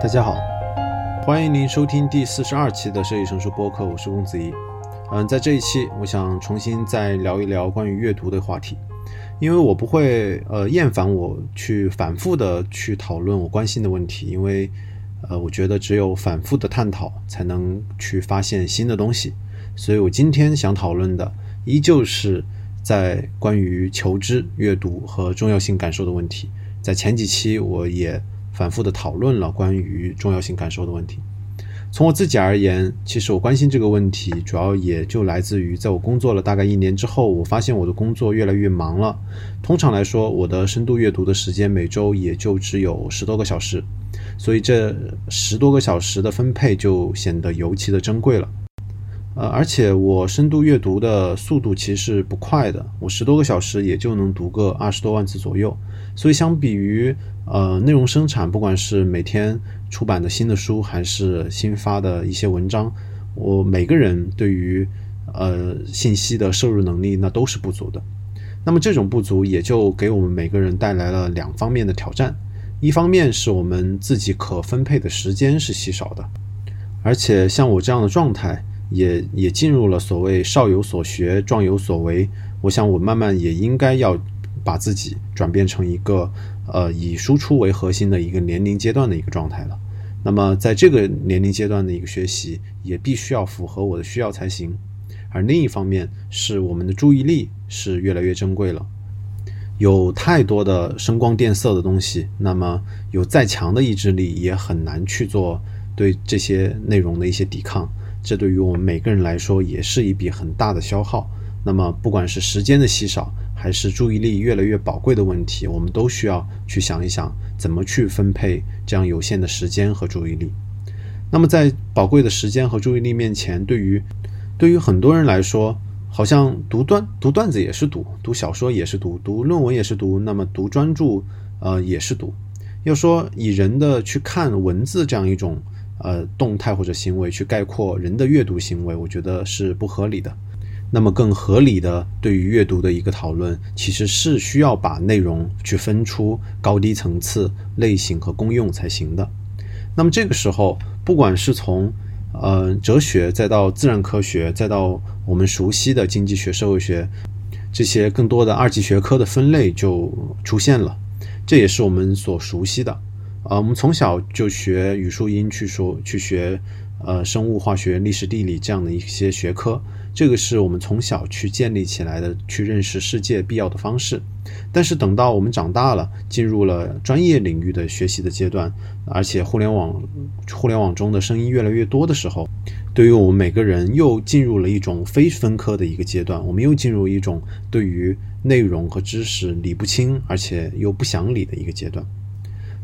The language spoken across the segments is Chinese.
大家好，欢迎您收听第四十二期的设计成熟播客，我是公子怡。嗯，在这一期，我想重新再聊一聊关于阅读的话题，因为我不会呃厌烦我去反复的去讨论我关心的问题，因为呃我觉得只有反复的探讨，才能去发现新的东西。所以我今天想讨论的，依旧是在关于求知、阅读和重要性感受的问题。在前几期，我也反复的讨论了关于重要性感受的问题。从我自己而言，其实我关心这个问题，主要也就来自于在我工作了大概一年之后，我发现我的工作越来越忙了。通常来说，我的深度阅读的时间每周也就只有十多个小时，所以这十多个小时的分配就显得尤其的珍贵了。呃，而且我深度阅读的速度其实是不快的，我十多个小时也就能读个二十多万字左右。所以相比于呃内容生产，不管是每天出版的新的书，还是新发的一些文章，我每个人对于呃信息的摄入能力那都是不足的。那么这种不足也就给我们每个人带来了两方面的挑战：一方面是我们自己可分配的时间是稀少的，而且像我这样的状态。也也进入了所谓少有所学，壮有所为。我想我慢慢也应该要把自己转变成一个呃以输出为核心的一个年龄阶段的一个状态了。那么在这个年龄阶段的一个学习，也必须要符合我的需要才行。而另一方面是我们的注意力是越来越珍贵了，有太多的声光电色的东西，那么有再强的意志力也很难去做对这些内容的一些抵抗。这对于我们每个人来说也是一笔很大的消耗。那么，不管是时间的稀少，还是注意力越来越宝贵的问题，我们都需要去想一想，怎么去分配这样有限的时间和注意力。那么，在宝贵的时间和注意力面前，对于对于很多人来说，好像读段读段子也是读，读小说也是读，读论文也是读，那么读专注，呃，也是读。要说以人的去看文字这样一种。呃，动态或者行为去概括人的阅读行为，我觉得是不合理的。那么更合理的对于阅读的一个讨论，其实是需要把内容去分出高低层次、类型和功用才行的。那么这个时候，不管是从呃哲学，再到自然科学，再到我们熟悉的经济学、社会学这些更多的二级学科的分类就出现了，这也是我们所熟悉的。啊，我们从小就学语数英，去说去学，呃，生物、化学、历史、地理这样的一些学科，这个是我们从小去建立起来的，去认识世界必要的方式。但是等到我们长大了，进入了专业领域的学习的阶段，而且互联网互联网中的声音越来越多的时候，对于我们每个人又进入了一种非分科的一个阶段，我们又进入一种对于内容和知识理不清，而且又不想理的一个阶段。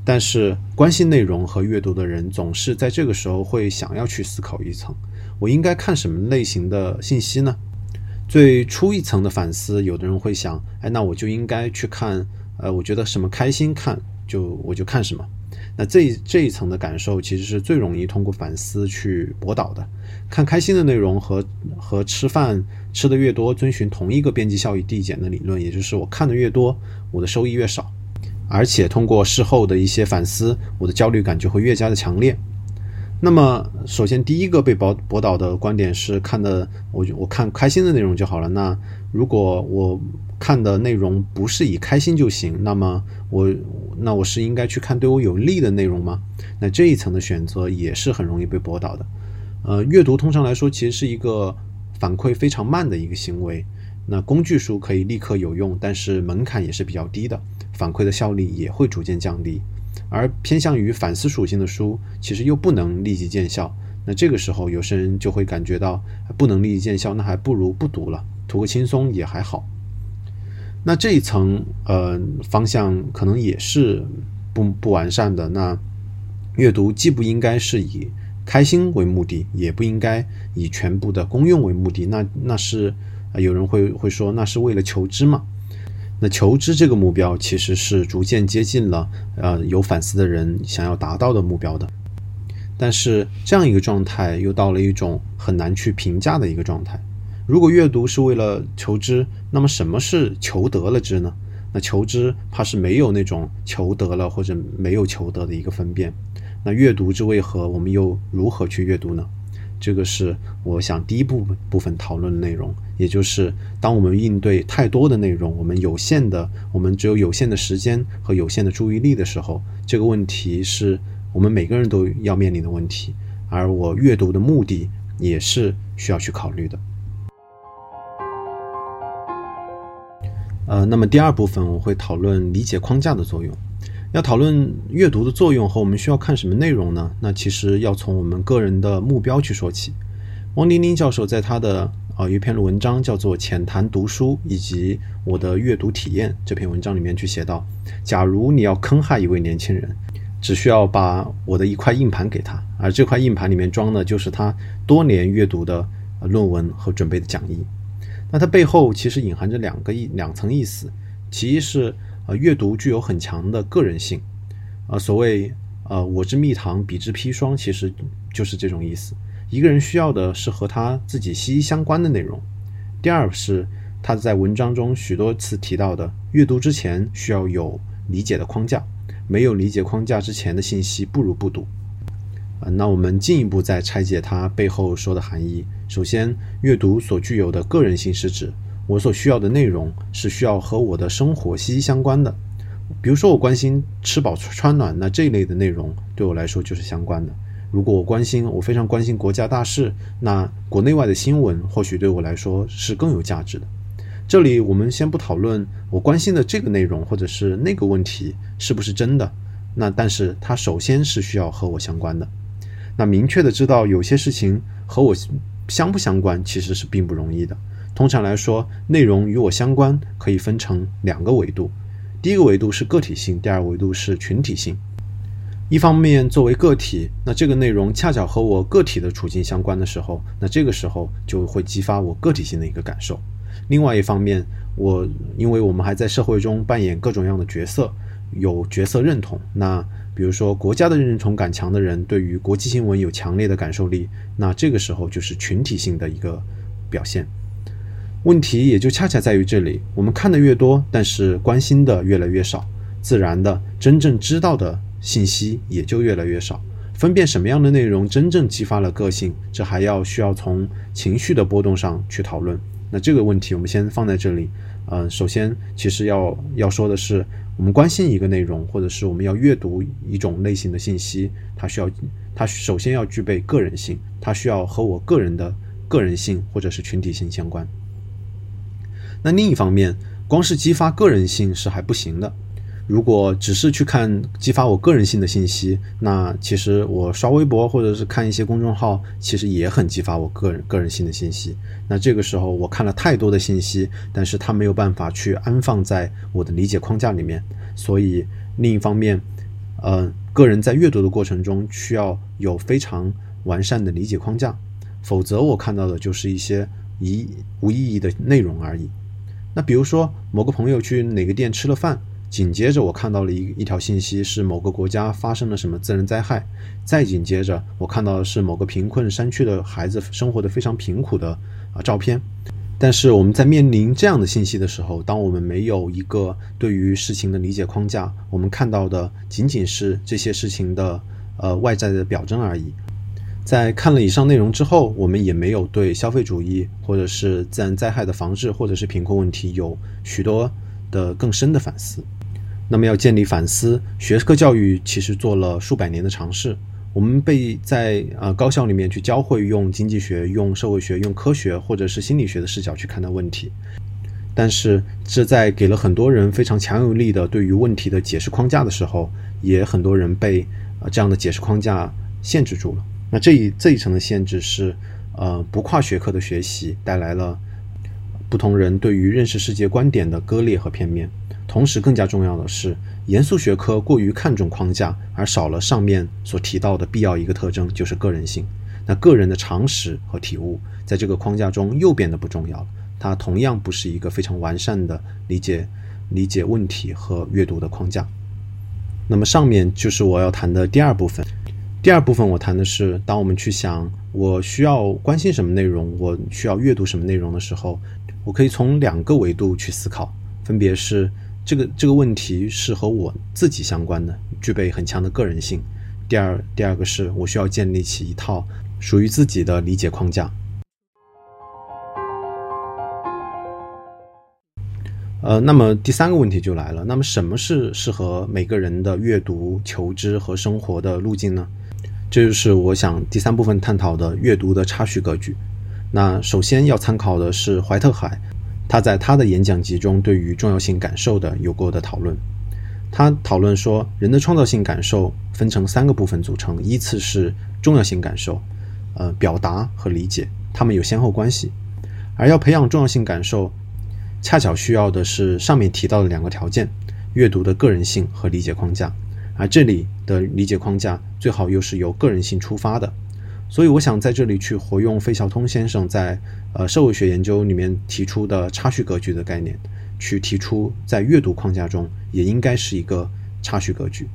但是，关心内容和阅读的人总是在这个时候会想要去思考一层：我应该看什么类型的信息呢？最初一层的反思，有的人会想：哎，那我就应该去看，呃，我觉得什么开心看就我就看什么。那这这一层的感受，其实是最容易通过反思去驳倒的。看开心的内容和和吃饭吃的越多，遵循同一个边际效益递减的理论，也就是我看的越多，我的收益越少。而且通过事后的一些反思，我的焦虑感就会越加的强烈。那么，首先第一个被驳驳倒的观点是看的我我看开心的内容就好了。那如果我看的内容不是以开心就行，那么我那我是应该去看对我有利的内容吗？那这一层的选择也是很容易被驳倒的。呃，阅读通常来说其实是一个反馈非常慢的一个行为。那工具书可以立刻有用，但是门槛也是比较低的。反馈的效力也会逐渐降低，而偏向于反思属性的书，其实又不能立即见效。那这个时候，有些人就会感觉到不能立即见效，那还不如不读了，图个轻松也还好。那这一层呃方向可能也是不不完善的。那阅读既不应该是以开心为目的，也不应该以全部的功用为目的。那那是有人会会说，那是为了求知嘛？那求知这个目标其实是逐渐接近了，呃，有反思的人想要达到的目标的。但是这样一个状态又到了一种很难去评价的一个状态。如果阅读是为了求知，那么什么是求得了知呢？那求知怕是没有那种求得了或者没有求得的一个分辨。那阅读之为何？我们又如何去阅读呢？这个是我想第一部部分讨论的内容，也就是当我们应对太多的内容，我们有限的，我们只有有限的时间和有限的注意力的时候，这个问题是我们每个人都要面临的问题。而我阅读的目的也是需要去考虑的。呃，那么第二部分我会讨论理解框架的作用。要讨论阅读的作用和我们需要看什么内容呢？那其实要从我们个人的目标去说起。汪丁丁教授在他的啊一篇文章叫做《浅谈读书以及我的阅读体验》这篇文章里面去写到：假如你要坑害一位年轻人，只需要把我的一块硬盘给他，而这块硬盘里面装的就是他多年阅读的论文和准备的讲义。那它背后其实隐含着两个意两层意思，其一是。呃，阅读具有很强的个人性，啊，所谓呃，我之蜜糖，彼之砒霜，其实就是这种意思。一个人需要的是和他自己息息相关的内容。第二是他在文章中许多次提到的，阅读之前需要有理解的框架，没有理解框架之前的信息不如不读。啊，那我们进一步再拆解它背后说的含义。首先，阅读所具有的个人性是指。我所需要的内容是需要和我的生活息息相关的，比如说我关心吃饱穿暖，那这一类的内容对我来说就是相关的。如果我关心，我非常关心国家大事，那国内外的新闻或许对我来说是更有价值的。这里我们先不讨论我关心的这个内容或者是那个问题是不是真的，那但是它首先是需要和我相关的。那明确的知道有些事情和我相不相关，其实是并不容易的。通常来说，内容与我相关可以分成两个维度，第一个维度是个体性，第二维度是群体性。一方面，作为个体，那这个内容恰巧和我个体的处境相关的时候，那这个时候就会激发我个体性的一个感受。另外一方面，我因为我们还在社会中扮演各种各样的角色，有角色认同。那比如说，国家的认同感强的人，对于国际新闻有强烈的感受力，那这个时候就是群体性的一个表现。问题也就恰恰在于这里，我们看的越多，但是关心的越来越少，自然的真正知道的信息也就越来越少。分辨什么样的内容真正激发了个性，这还要需要从情绪的波动上去讨论。那这个问题我们先放在这里。嗯，首先其实要要说的是，我们关心一个内容，或者是我们要阅读一种类型的信息，它需要它首先要具备个人性，它需要和我个人的个人性或者是群体性相关。那另一方面，光是激发个人性是还不行的。如果只是去看激发我个人性的信息，那其实我刷微博或者是看一些公众号，其实也很激发我个人个人性的信息。那这个时候我看了太多的信息，但是它没有办法去安放在我的理解框架里面。所以另一方面，呃，个人在阅读的过程中需要有非常完善的理解框架，否则我看到的就是一些一无意义的内容而已。那比如说，某个朋友去哪个店吃了饭，紧接着我看到了一一条信息，是某个国家发生了什么自然灾害，再紧接着我看到的是某个贫困山区的孩子生活的非常贫苦的啊照片。但是我们在面临这样的信息的时候，当我们没有一个对于事情的理解框架，我们看到的仅仅是这些事情的呃外在的表征而已。在看了以上内容之后，我们也没有对消费主义或者是自然灾害的防治，或者是贫困问题有许多的更深的反思。那么，要建立反思，学科教育其实做了数百年的尝试。我们被在呃高校里面去教会用经济学、用社会学、用科学或者是心理学的视角去看待问题，但是这在给了很多人非常强有力的对于问题的解释框架的时候，也很多人被呃这样的解释框架限制住了。那这一这一层的限制是，呃，不跨学科的学习带来了不同人对于认识世界观点的割裂和片面。同时，更加重要的是，严肃学科过于看重框架，而少了上面所提到的必要一个特征，就是个人性。那个人的常识和体悟，在这个框架中又变得不重要了。它同样不是一个非常完善的理解理解问题和阅读的框架。那么，上面就是我要谈的第二部分。第二部分我谈的是，当我们去想我需要关心什么内容，我需要阅读什么内容的时候，我可以从两个维度去思考，分别是这个这个问题是和我自己相关的，具备很强的个人性，第二，第二个是我需要建立起一套属于自己的理解框架。呃，那么第三个问题就来了，那么什么是适合每个人的阅读、求知和生活的路径呢？这就是我想第三部分探讨的阅读的差序格局。那首先要参考的是怀特海，他在他的演讲集中对于重要性感受的有过的讨论。他讨论说，人的创造性感受分成三个部分组成，依次是重要性感受、呃表达和理解，它们有先后关系。而要培养重要性感受。恰巧需要的是上面提到的两个条件：阅读的个人性和理解框架。而这里的理解框架最好又是由个人性出发的。所以，我想在这里去活用费孝通先生在呃社会学研究里面提出的差序格局的概念，去提出在阅读框架中也应该是一个差序格局。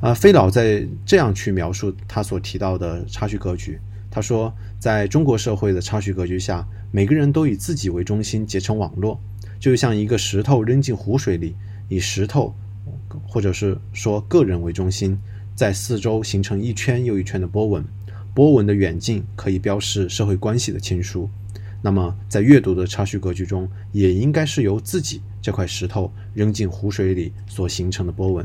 啊，费老在这样去描述他所提到的差序格局。他说，在中国社会的差序格局下，每个人都以自己为中心结成网络。就像一个石头扔进湖水里，以石头，或者是说个人为中心，在四周形成一圈又一圈的波纹。波纹的远近可以标示社会关系的亲疏。那么，在阅读的插叙格局中，也应该是由自己这块石头扔进湖水里所形成的波纹。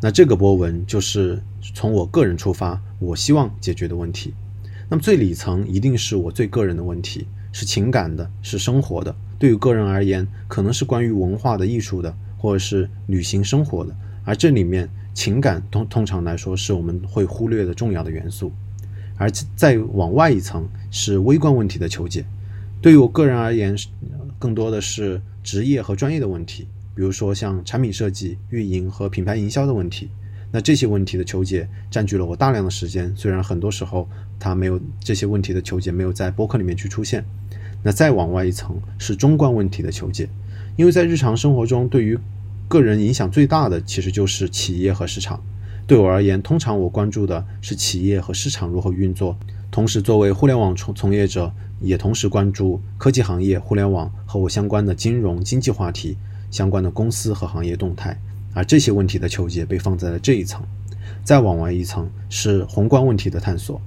那这个波纹就是从我个人出发，我希望解决的问题。那么最里层一定是我最个人的问题，是情感的，是生活的。对于个人而言，可能是关于文化的、艺术的，或者是旅行生活的。而这里面，情感通通常来说是我们会忽略的重要的元素。而再往外一层，是微观问题的求解。对于我个人而言，更多的是职业和专业的问题，比如说像产品设计、运营和品牌营销的问题。那这些问题的求解占据了我大量的时间，虽然很多时候它没有这些问题的求解没有在播客里面去出现。那再往外一层是中观问题的求解，因为在日常生活中，对于个人影响最大的其实就是企业和市场。对我而言，通常我关注的是企业和市场如何运作，同时作为互联网从从业者，也同时关注科技行业、互联网和我相关的金融经济话题相关的公司和行业动态。而这些问题的求解被放在了这一层。再往外一层是宏观问题的探索，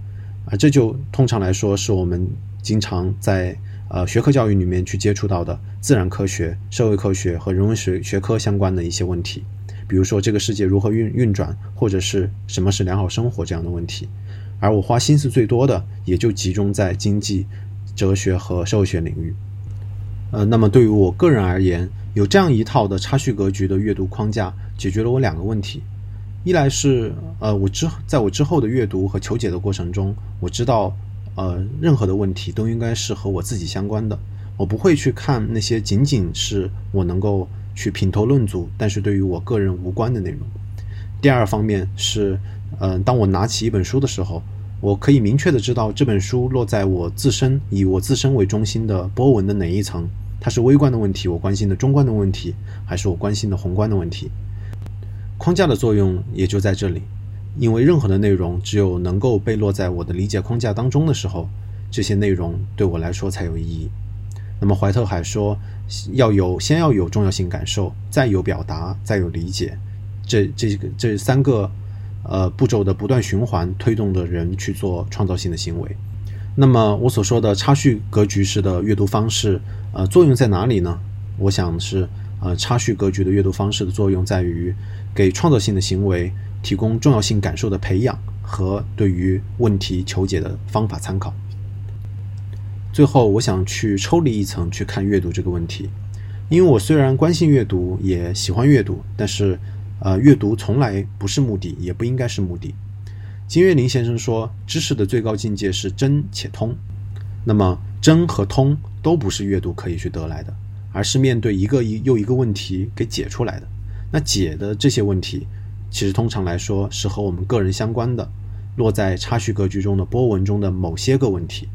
而这就通常来说是我们经常在。呃，学科教育里面去接触到的自然科学、社会科学和人文学学科相关的一些问题，比如说这个世界如何运运转，或者是什么是良好生活这样的问题。而我花心思最多的，也就集中在经济、哲学和社会学领域。呃，那么对于我个人而言，有这样一套的差序格局的阅读框架，解决了我两个问题：一来是呃，我之在我之后的阅读和求解的过程中，我知道。呃，任何的问题都应该是和我自己相关的，我不会去看那些仅仅是我能够去品头论足，但是对于我个人无关的内容。第二方面是，呃，当我拿起一本书的时候，我可以明确的知道这本书落在我自身以我自身为中心的波纹的哪一层，它是微观的问题，我关心的中观的问题，还是我关心的宏观的问题？框架的作用也就在这里。因为任何的内容，只有能够被落在我的理解框架当中的时候，这些内容对我来说才有意义。那么怀特海说，要有先要有重要性感受，再有表达，再有理解，这这个这三个呃步骤的不断循环，推动的人去做创造性的行为。那么我所说的差序格局式的阅读方式，呃，作用在哪里呢？我想是呃差序格局的阅读方式的作用在于给创造性的行为。提供重要性感受的培养和对于问题求解的方法参考。最后，我想去抽离一层去看阅读这个问题，因为我虽然关心阅读，也喜欢阅读，但是，呃，阅读从来不是目的，也不应该是目的。金岳霖先生说，知识的最高境界是真且通。那么，真和通都不是阅读可以去得来的，而是面对一个又一个问题给解出来的。那解的这些问题。其实通常来说是和我们个人相关的，落在差序格局中的波纹中的某些个问题。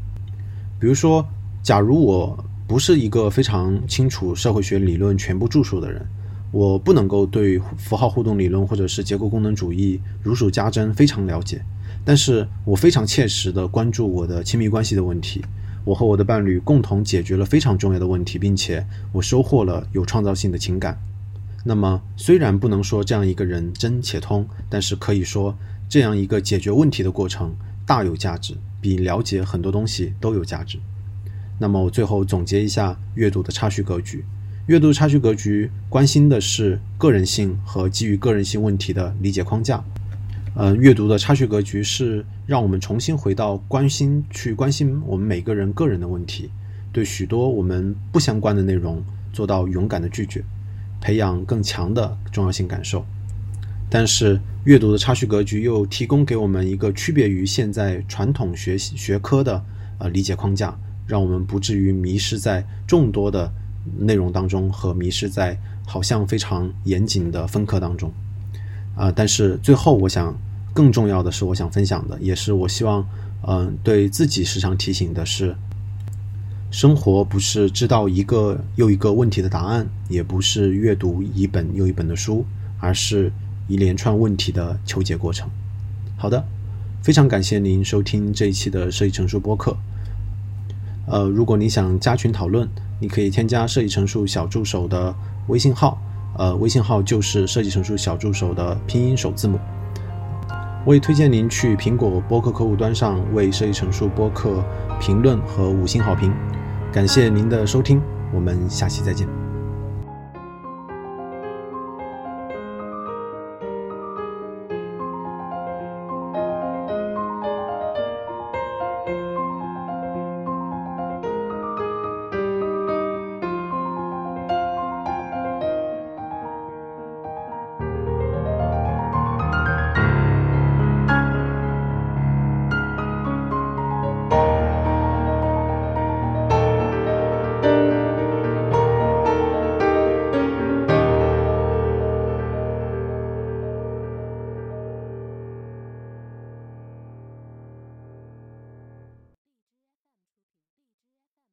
比如说，假如我不是一个非常清楚社会学理论全部著述的人，我不能够对符号互动理论或者是结构功能主义如数家珍非常了解，但是我非常切实的关注我的亲密关系的问题，我和我的伴侣共同解决了非常重要的问题，并且我收获了有创造性的情感。那么，虽然不能说这样一个人真且通，但是可以说，这样一个解决问题的过程大有价值，比了解很多东西都有价值。那么我最后总结一下阅读的差序格局。阅读差序格局关心的是个人性和基于个人性问题的理解框架。嗯，阅读的差序格局是让我们重新回到关心去关心我们每个人个人的问题，对许多我们不相关的内容做到勇敢的拒绝，培养更强的重要性感受。但是，阅读的差序格局又提供给我们一个区别于现在传统学习学科的呃理解框架，让我们不至于迷失在众多的。内容当中和迷失在好像非常严谨的分科当中，啊！但是最后，我想更重要的是，我想分享的，也是我希望，嗯，对自己时常提醒的是：生活不是知道一个又一个问题的答案，也不是阅读一本又一本的书，而是一连串问题的求解过程。好的，非常感谢您收听这一期的设计成熟播客。呃，如果你想加群讨论，你可以添加设计成熟小助手的微信号，呃，微信号就是设计成熟小助手的拼音首字母。我也推荐您去苹果播客客户端上为设计成熟播客评论和五星好评。感谢您的收听，我们下期再见。